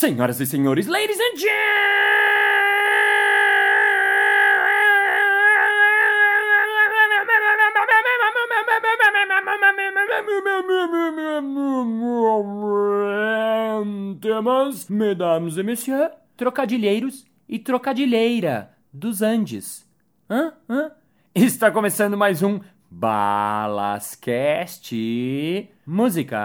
Senhoras e senhores, ladies and gentlemen, mesdames e messieurs, trocadilheiros e trocadilheira dos Andes. Hã? Hã? Está começando mais um Balascast Música.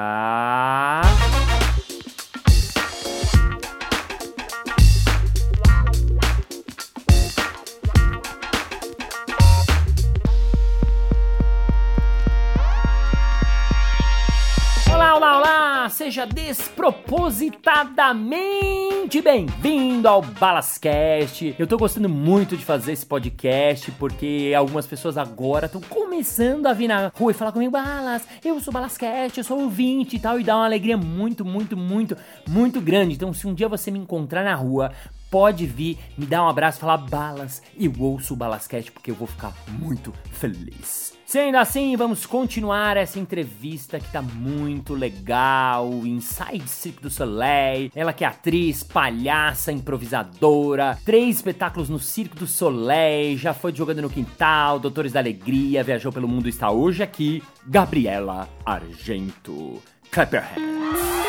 Seja despropositadamente bem-vindo ao Balascast. Eu tô gostando muito de fazer esse podcast porque algumas pessoas agora estão começando a vir na rua e falar comigo: Balas, eu sou Balascast, eu sou ouvinte e tal, e dá uma alegria muito, muito, muito, muito grande. Então, se um dia você me encontrar na rua, pode vir, me dar um abraço, falar balas e ouço o Balascast porque eu vou ficar muito feliz. Sendo assim, vamos continuar essa entrevista que tá muito legal. Inside Cirque du Soleil. Ela que é atriz, palhaça, improvisadora. Três espetáculos no Cirque du Soleil. Já foi jogando no quintal, Doutores da Alegria. Viajou pelo mundo e está hoje aqui. Gabriela Argento. Clap your hands.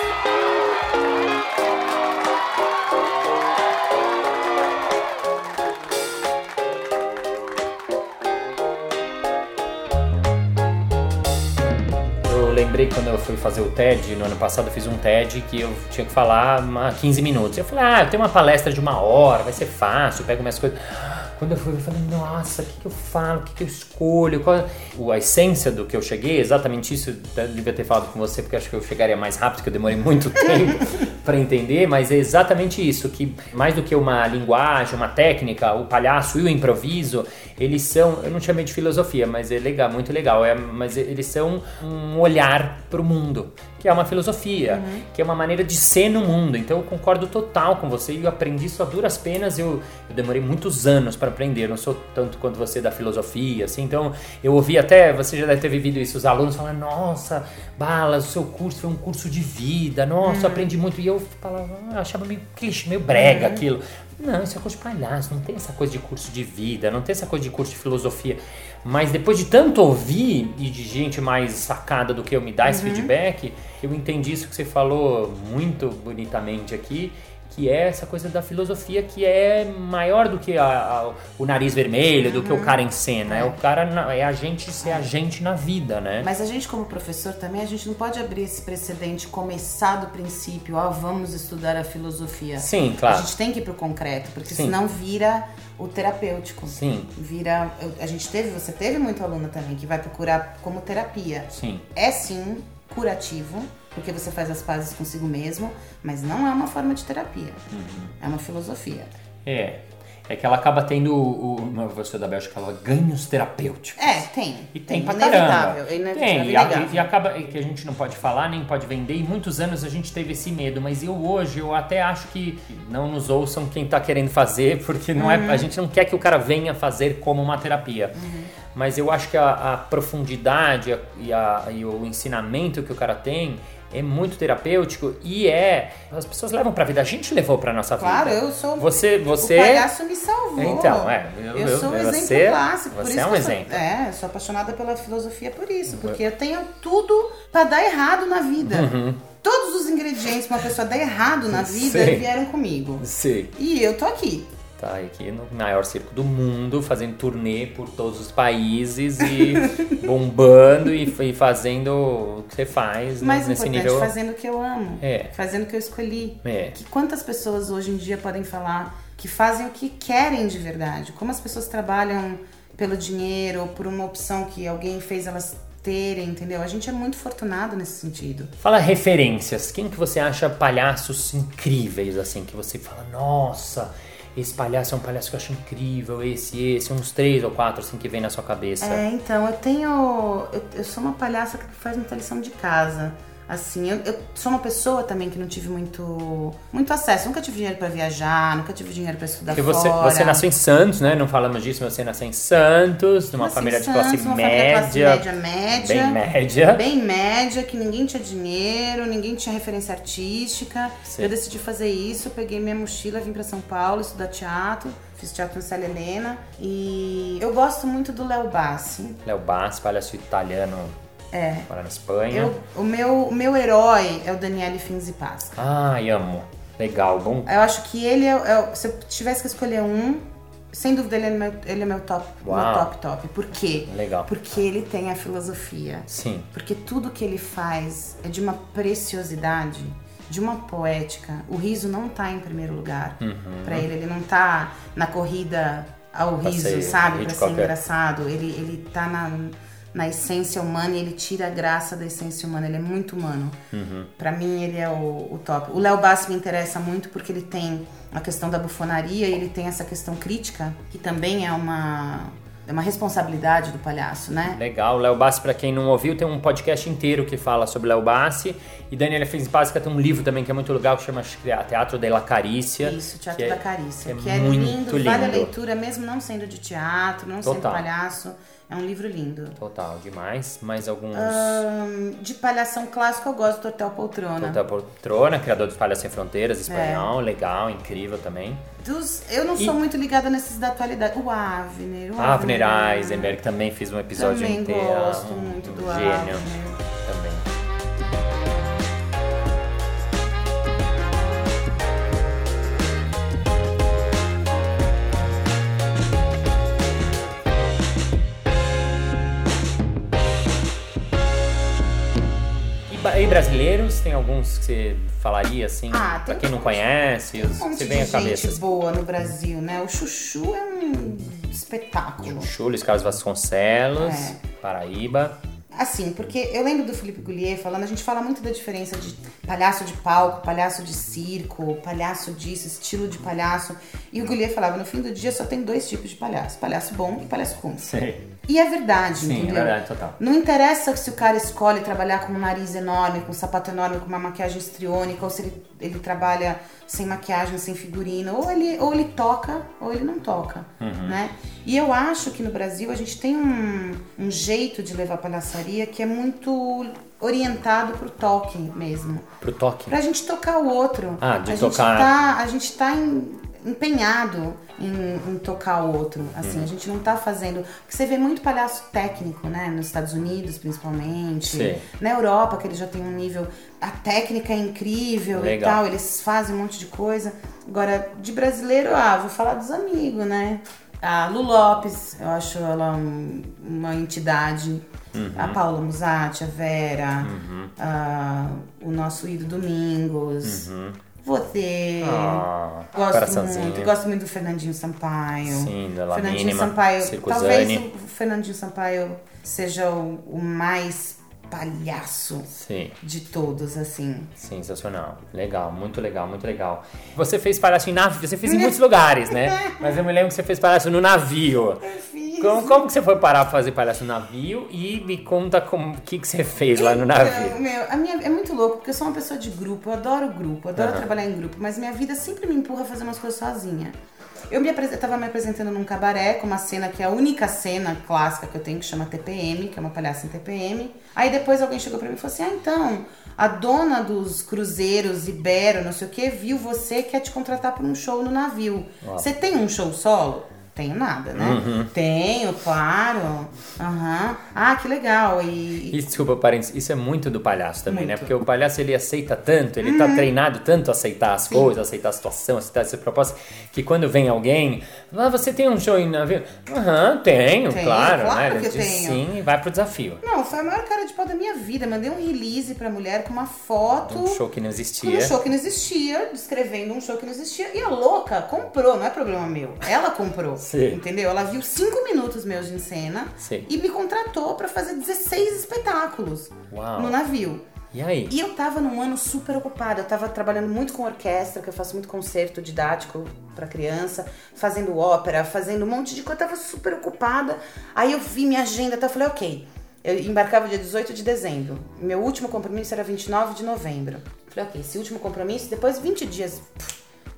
Lembrei quando eu fui fazer o TED, no ano passado eu fiz um TED que eu tinha que falar uma 15 minutos. Eu falei, ah, eu tenho uma palestra de uma hora, vai ser fácil, pego minhas coisas. Quando eu fui, eu falei, nossa, o que, que eu falo, o que, que eu escolho? Qual... A essência do que eu cheguei, exatamente isso, eu devia ter falado com você, porque acho que eu chegaria mais rápido, que eu demorei muito tempo para entender, mas é exatamente isso, que mais do que uma linguagem, uma técnica, o palhaço e o improviso, eles são, eu não chamei de filosofia, mas é legal, muito legal, é, mas eles são um olhar para o mundo, que é uma filosofia, Uhum. que é uma maneira de ser no mundo. Então eu concordo total com você e eu aprendi isso a duras penas. Eu, eu demorei muitos anos para aprender. Eu não sou tanto quanto você da filosofia, assim. Então eu ouvi até, você já deve ter vivido isso, os alunos falando: Nossa, Balas, o seu curso foi um curso de vida. Nossa, Uhum. eu aprendi muito. E eu falava, ah, achava meio clichê, meio brega Uhum. aquilo. Não, isso é curso de palhaço, não tem essa coisa de curso de vida, não tem essa coisa de curso de filosofia. Mas depois de tanto ouvir e de gente mais sacada do que eu me dar esse feedback, eu entendi isso que você falou muito bonitamente aqui, que é essa coisa da filosofia que é maior do que a- a- o nariz vermelho, do que o cara em cena. É, o cara, na- é a gente ser a gente na vida, né? Mas a gente, como professor, também, a gente não pode abrir esse precedente, começar do princípio, ó, vamos estudar a filosofia. Sim, claro. A gente tem que ir pro concreto, porque Sim. senão vira o terapêutico. Sim, Vira. A gente teve, você teve muito aluno também que vai procurar como terapia. sim. É sim curativo, porque você faz as pazes consigo mesmo, mas não é uma forma de terapia. Uhum. É uma filosofia. É. É que ela acaba tendo o. o professora da Bélgica falou ganhos terapêuticos. É, tem. E tem, tem pra caramba. é inevitável, tem, e, a- e acaba que a gente não pode falar, nem pode vender. E muitos anos a gente teve esse medo, mas eu hoje eu até acho que não nos ouçam quem tá querendo fazer, porque não Uhum. é, a gente não quer que o cara venha fazer como uma terapia. Uhum. Mas eu acho que a, a profundidade e, a- e o ensinamento que o cara tem é muito terapêutico e é. As pessoas levam pra vida. A gente levou pra nossa Claro, vida. eu sou. Você, você. O palhaço me salvou. Então, é, eu- Eu, sou um você- exemplo clássico. por você isso é um eu sou- exemplo. é, eu sou apaixonada pela filosofia por isso. Porque eu tenho tudo pra dar errado na vida. Todos os ingredientes pra uma pessoa dar errado na vida Sei. vieram comigo. Sei. E eu tô aqui. Tá aqui no maior circo do mundo, fazendo turnê por todos os países e bombando e, e fazendo o que você faz né, Mais nesse importante, nível. fazendo o que eu amo. É. Fazendo o que eu escolhi. É. Que quantas pessoas hoje em dia podem falar que fazem o que querem de verdade? Como as pessoas trabalham pelo dinheiro ou por uma opção que alguém fez elas terem, entendeu? A gente é muito fortunado nesse sentido. Fala referências. Quem que você acha palhaços incríveis, assim, que você fala, nossa, esse palhaço é um palhaço que eu acho incrível, esse, esse, uns três ou quatro, assim, que vem na sua cabeça. É, então, eu tenho. Eu, eu sou uma palhaça que faz muita lição de casa. Assim, eu, eu sou uma pessoa também que não tive muito, muito acesso. Nunca tive dinheiro pra viajar, nunca tive dinheiro pra estudar Porque você, fora. você nasceu em Santos, né? Não falamos disso, mas você nasceu em Santos, numa família em de classe Santos, uma família de classe média. média, média. Bem média. Bem média, que ninguém tinha dinheiro, ninguém tinha referência artística. Sim. Eu decidi fazer isso, peguei minha mochila, vim pra São Paulo estudar teatro. Fiz teatro no Célia Helena. E eu gosto muito do Léo Bassi. Léo Bassi, palhaço italiano, É. mora na Espanha. Eu, o, meu, meu herói é o Daniele Finzi Pasca. Ai, amo. Legal, bom. Eu acho que ele é, é- Se eu tivesse que escolher um, sem dúvida ele é meu, ele é meu top, meu Uau. top, top. Por quê? Legal. Porque ele tem a filosofia. Sim. Porque tudo que ele faz é de uma preciosidade, de uma poética. O riso não tá em primeiro lugar Pra ele. Ele não tá na corrida ao Uhum. Pra riso, ser sabe? de ser qualquer- engraçado. Ele, ele tá na, na essência humana e ele tira a graça da essência humana. Ele é muito humano. Uhum. Pra mim, ele é o, o top. O Léo Bassi me interessa muito porque ele tem a questão da bufonaria e ele tem essa questão crítica, que também é uma, é uma responsabilidade do palhaço, né? Legal, Léo Bassi, pra quem não ouviu, tem um podcast inteiro que fala sobre Léo Bassi. E Daniela Fins Básica tem um livro também que é muito legal, que chama que é Teatro della Carícia. Isso, Teatro que é- da Carícia. que Que é é, muito lindo, lindo. vale a leitura, mesmo não sendo de teatro, não sendo Total. palhaço. É um livro lindo. Total, demais. Mais alguns. Ahn, de palhação clássico, eu gosto do Hotel Poltrona. Hotel Poltrona, criador dos Palhaços Sem Fronteiras, É. espanhol, legal, incrível também. Dos, eu não E- sou muito ligada nesses da atualidade. O Avner. O Avner Eisenberg também fiz um episódio Também inteiro. gosto um- muito um do gênio Avner. Brasileiros, tem alguns que você falaria assim, Ah, pra quem não conhece, Um você vem à cabeça. gente boa no Brasil, né? O Chuchu é um espetáculo. Chuchu, Luiz Carlos Vasconcelos, É. Paraíba. Assim, porque eu lembro do Felipe Goulier falando, a gente fala muito da diferença de palhaço de palco, palhaço de circo, palhaço disso, estilo de palhaço. E o Goulier falava, no fim do dia só tem dois tipos de palhaço, palhaço bom e palhaço ruim. Sim, E é verdade, Sim, é entendeu? verdade, total. Não interessa se o cara escolhe trabalhar com um nariz enorme, com um sapato enorme, com uma maquiagem estriônica, ou se ele, ele trabalha sem maquiagem, sem figurino. Ou ele, ou ele toca, ou ele não toca, Uhum. né? E eu acho que no Brasil a gente tem um, um jeito de levar palhaçaria que é muito orientado pro toque mesmo. Pro toque. Pra gente tocar o outro. Ah, de a tocar. Gente tá, a gente tá em- empenhado em, em tocar o outro. Assim, Uhum. a gente não tá fazendo. Porque você vê muito palhaço técnico, né? Nos Estados Unidos, principalmente. Sim. Na Europa, que eles já têm um nível. A técnica é incrível Legal. e tal, eles fazem um monte de coisa. Agora, de brasileiro, ah, vou falar dos amigos, né? A Lu Lopes, eu acho ela um- uma entidade. Uhum. A Paula Musatti, a Vera, ah, o nosso Ido Domingos, você. Uhum. Ah, Gosto muito, gosto muito do Fernandinho Sampaio. Sim, da La Fernandinho Mínima, Sampaio. Circo Talvez o Fernandinho Sampaio seja o, o mais palhaço Sim, de todos, assim. sensacional. Legal, muito legal, muito legal. Você fez palhaço em navio, você fez em muitos lugares, né? Mas eu me lembro que você fez palhaço no navio. fiz. Como, como que você foi parar pra fazer palhaço no navio? E me conta como- o que, que você fez lá no navio. Então, meu, a minha, é muito louco, porque eu sou uma pessoa de grupo, eu adoro grupo, eu adoro Aham. trabalhar em grupo, mas minha vida sempre me empurra a fazer umas coisas sozinha. Eu me apres- tava me apresentando num cabaré com uma cena que é a única cena clássica que eu tenho, que chama TPM, que é uma palhaça em TPM. Aí depois alguém chegou pra mim e falou assim: Ah, então, a dona dos cruzeiros, Ibero, não sei o que, viu você quer te contratar pra um show no navio. Você tem um show solo? Tenho nada, né? Uhum. Tenho, claro. Aham. Ah, que legal. E, desculpa, parênteses, isso é muito do palhaço também, né? Muito. Porque o palhaço ele aceita tanto, ele tá treinado tanto a aceitar as coisas, aceitar a situação, aceitar essa proposta, que quando vem alguém, ah, você tem um show em navio? Aham, tenho, Tenho, claro, claro né? que Ele diz tenho. sim e vai pro desafio. Não, foi a maior cara de pau da minha vida. Mandei um release pra mulher com uma foto. Um show que não existia. um show que não existia, descrevendo um show que não existia. E a louca comprou, não é problema meu. Ela comprou. Sim. Entendeu? Ela viu cinco minutos meus em cena Sim. e me contratou pra fazer 16 espetáculos Uau. no navio. E aí? E eu tava num ano super ocupada. Eu tava trabalhando muito com orquestra, que eu faço muito concerto didático pra criança, fazendo ópera, fazendo um monte de coisa. Eu tava super ocupada. Aí eu vi minha agenda, até eu falei, ok. Eu embarcava dia 18 de dezembro. Meu último compromisso era 29 de novembro. Falei, ok, esse último compromisso, depois 20 dias.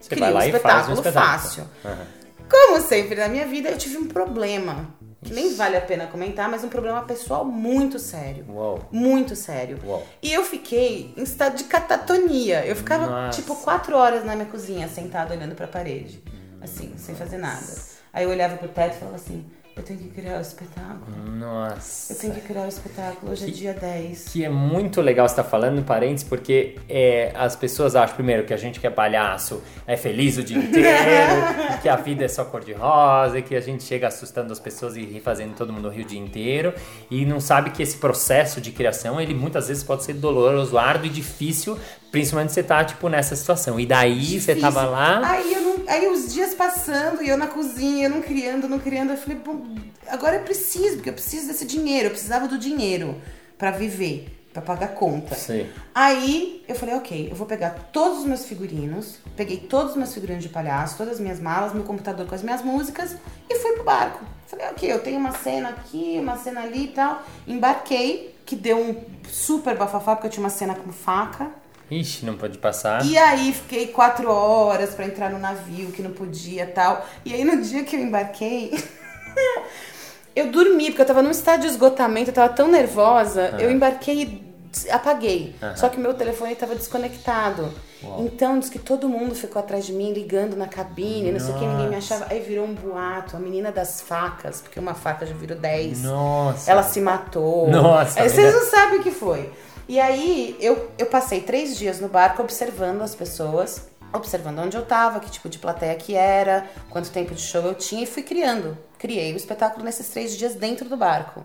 Você vai lá um e faz um espetáculo espetáculo. fácil. Aham. Como sempre na minha vida, eu tive um problema. Que nem vale a pena comentar, mas um problema pessoal muito sério. Uou. Muito sério. Uau. E eu fiquei em estado de catatonia. Eu ficava, Nossa. tipo, quatro horas na minha cozinha, sentada olhando pra parede. Assim, sem fazer nada. Aí eu olhava pro teto e falava assim, eu tenho que criar o espetáculo. Nossa. Eu tenho que criar o espetáculo. Hoje é dia 10. Que é muito legal você estar falando em parênteses, porque é, as pessoas acham, primeiro, que a gente que é palhaço é feliz o dia inteiro, que a vida é só cor-de-rosa, que a gente chega assustando as pessoas e fazendo todo mundo rir o dia inteiro, e não sabe que esse processo de criação, ele muitas vezes pode ser doloroso, árduo e difícil, principalmente você tá, tipo, nessa situação. E daí você Difícil. tava lá... Aí, eu não, aí os dias passando e eu na cozinha, eu não criando, não criando. Eu falei, bom, agora eu preciso, porque eu preciso desse dinheiro. Eu precisava do dinheiro pra viver, pra pagar conta. Sei. Aí eu falei, ok, eu vou pegar todos os meus figurinos, peguei todos os meus figurinos de palhaço, todas as minhas malas, meu computador com as minhas músicas e fui pro barco. Falei, ok, eu tenho uma cena aqui, uma cena ali e tal. Embarquei, que deu um super bafafá, porque eu tinha uma cena com faca. Ixi, não pode passar. E aí fiquei quatro horas pra entrar no navio, que não podia tal. E aí no dia que eu embarquei, eu dormi, porque eu tava num estado de esgotamento, eu tava tão nervosa, eu embarquei e apaguei. Só que meu telefone tava desconectado. Então diz que todo mundo ficou atrás de mim, ligando na cabine, não sei o que, ninguém me achava. Aí virou um boato, a menina das facas, porque uma faca já virou 10. Nossa. Ela se matou. Nossa, Aí vocês não sabem o que foi. E aí eu, eu passei três dias no barco observando as pessoas, observando onde eu tava, que tipo de plateia que era, quanto tempo de show eu tinha e fui criando. Criei o espetáculo nesses três dias dentro do barco.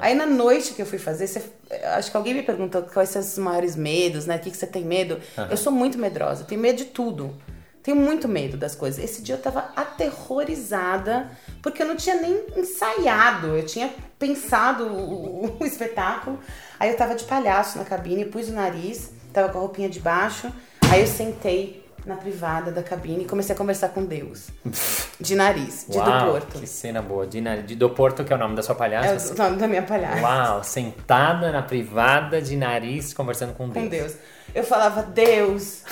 Aí na noite que eu fui fazer, você- acho que alguém me perguntou quais são os maiores medos, né? O que, que você tem medo? Eu sou muito medrosa, tenho medo de tudo. Tenho muito medo das coisas. Esse dia eu tava aterrorizada, porque eu não tinha nem ensaiado. Eu tinha pensado o, o- espetáculo. Aí eu tava de palhaço na cabine, pus o nariz, tava com a roupinha de baixo. Aí eu sentei na privada da cabine e comecei a conversar com Deus. De nariz, de Uau, do Porto. que cena boa. De, na- de do Porto, que é o nome da sua palhaça. É o nome da minha palhaça. Uau, sentada na privada de nariz conversando com Deus. com Deus. Eu falava, Deus,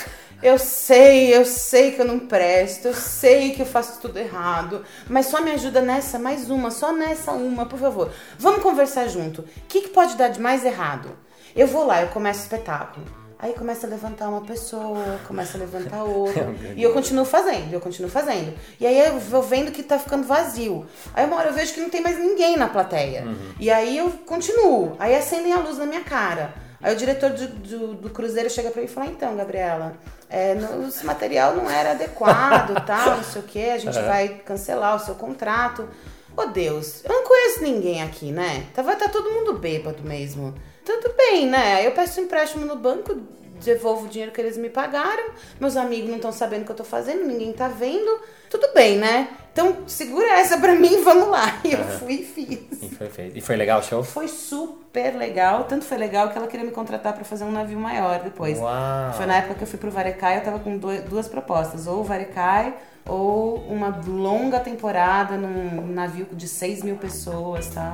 eu sei, eu sei que eu não presto, eu sei que eu faço tudo errado, mas só me ajuda nessa, mais uma, só nessa uma, por favor. Vamos conversar junto. O que, que pode dar de mais errado? Eu vou lá, eu começo o espetáculo. Aí começa a levantar uma pessoa, começa a levantar outra. e eu continuo fazendo, eu continuo fazendo. E aí eu vou vendo que tá ficando vazio. Aí uma hora eu vejo que não tem mais ninguém na plateia. E aí eu continuo. Aí acendem a luz na minha cara. Aí o diretor do, do, do cruzeiro chega pra mim e fala, então, Gabriela, é, no- esse material não era adequado, tal, não sei o que, a gente vai cancelar o seu contrato. Ô Deus, eu não conheço ninguém aqui, né? Tá, vai estar todo mundo bêbado mesmo. Tudo bem, né? Eu peço empréstimo no banco, devolvo o dinheiro que eles me pagaram. Meus amigos não estão sabendo o que eu tô fazendo, ninguém tá vendo. Tudo bem, né? Então segura essa pra mim, vamos lá. E eu fui e fiz. E foi, feito. e foi legal o show? Foi super legal, tanto foi legal que ela queria me contratar pra fazer um navio maior depois. Uau. Foi na época que eu fui pro Varecai, eu tava com duas propostas, ou o Varecai ou uma longa temporada num navio de 6 mil pessoas e tal.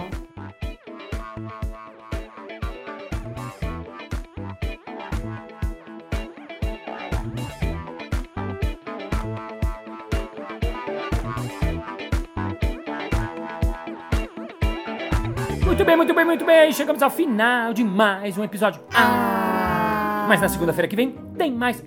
Muito bem, muito bem, muito bem. Chegamos ao final de mais um episódio. Ah! Mas na segunda-feira que vem tem mais.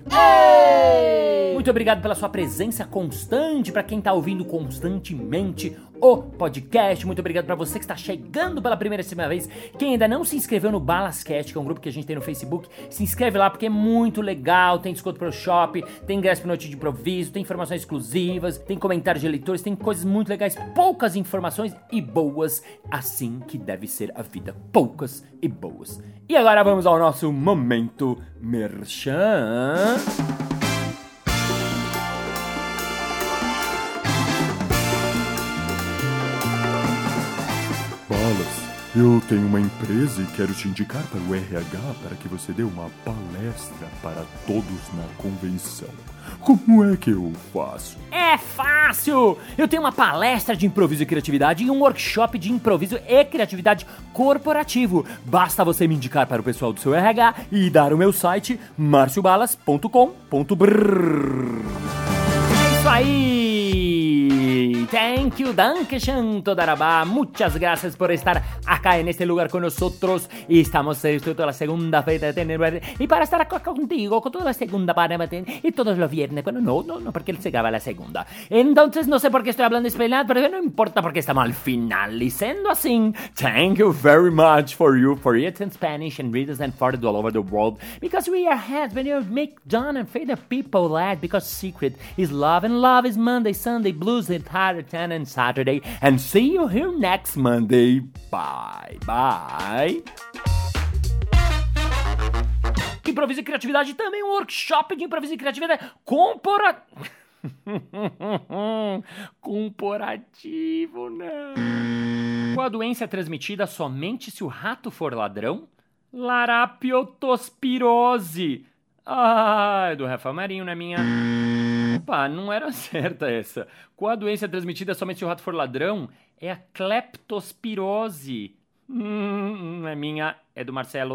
Muito obrigado pela sua presença constante, pra quem tá ouvindo constantemente o podcast. Muito obrigado pra você que está chegando pela primeira vez. Quem ainda não se inscreveu no Balascast, que é um grupo que a gente tem no Facebook, se inscreve lá porque é muito legal. Tem desconto pro shop, tem ingresso pro noite de improviso, tem informações exclusivas, tem comentários de leitores, tem coisas muito legais, poucas informações e boas, assim que deve ser a vida, poucas e boas. E agora vamos ao nosso momento merchan. Eu tenho uma empresa e quero te indicar para o RH para que você dê uma palestra para todos na convenção. Como é que eu faço? É fácil! Eu tenho uma palestra de improviso e criatividade e um workshop de improviso e criatividade corporativo. Basta você me indicar para o pessoal do seu RH e dar o meu site marciobalas.com.br. É isso aí! Thank you, Dankeschön, Todarabá. Muchas gracias por estar acá en este lugar con nosotros. Y estamos eh, toda la segunda fecha de tener. Y para estar acá contigo, con toda la segunda para y todos los viernes. Bueno, no, no, no, porque él se graba la segunda. Entonces, no sé por qué estoy hablando español, pero no importa porque estamos al final. Y siendo así, thank you very much for you, for it in Spanish and readers and farted all over the world. Because we are heads when you make John and fade the people laugh. Because secret is love and love is Monday, Sunday, blues and tired, and Saturday. And see you here next Monday. Bye, bye. Improviso e criatividade também um workshop de improviso e criatividade compora... Comporativo, não. Qual a doença transmitida somente se o rato for ladrão? Larapiotospirose. Ah, é do Rafa Marinho, não é minha. Opa, não era certa essa. Qual a doença transmitida somente se o rato for ladrão? É a cleptospirose. Hum, não é minha, é do Marcelo.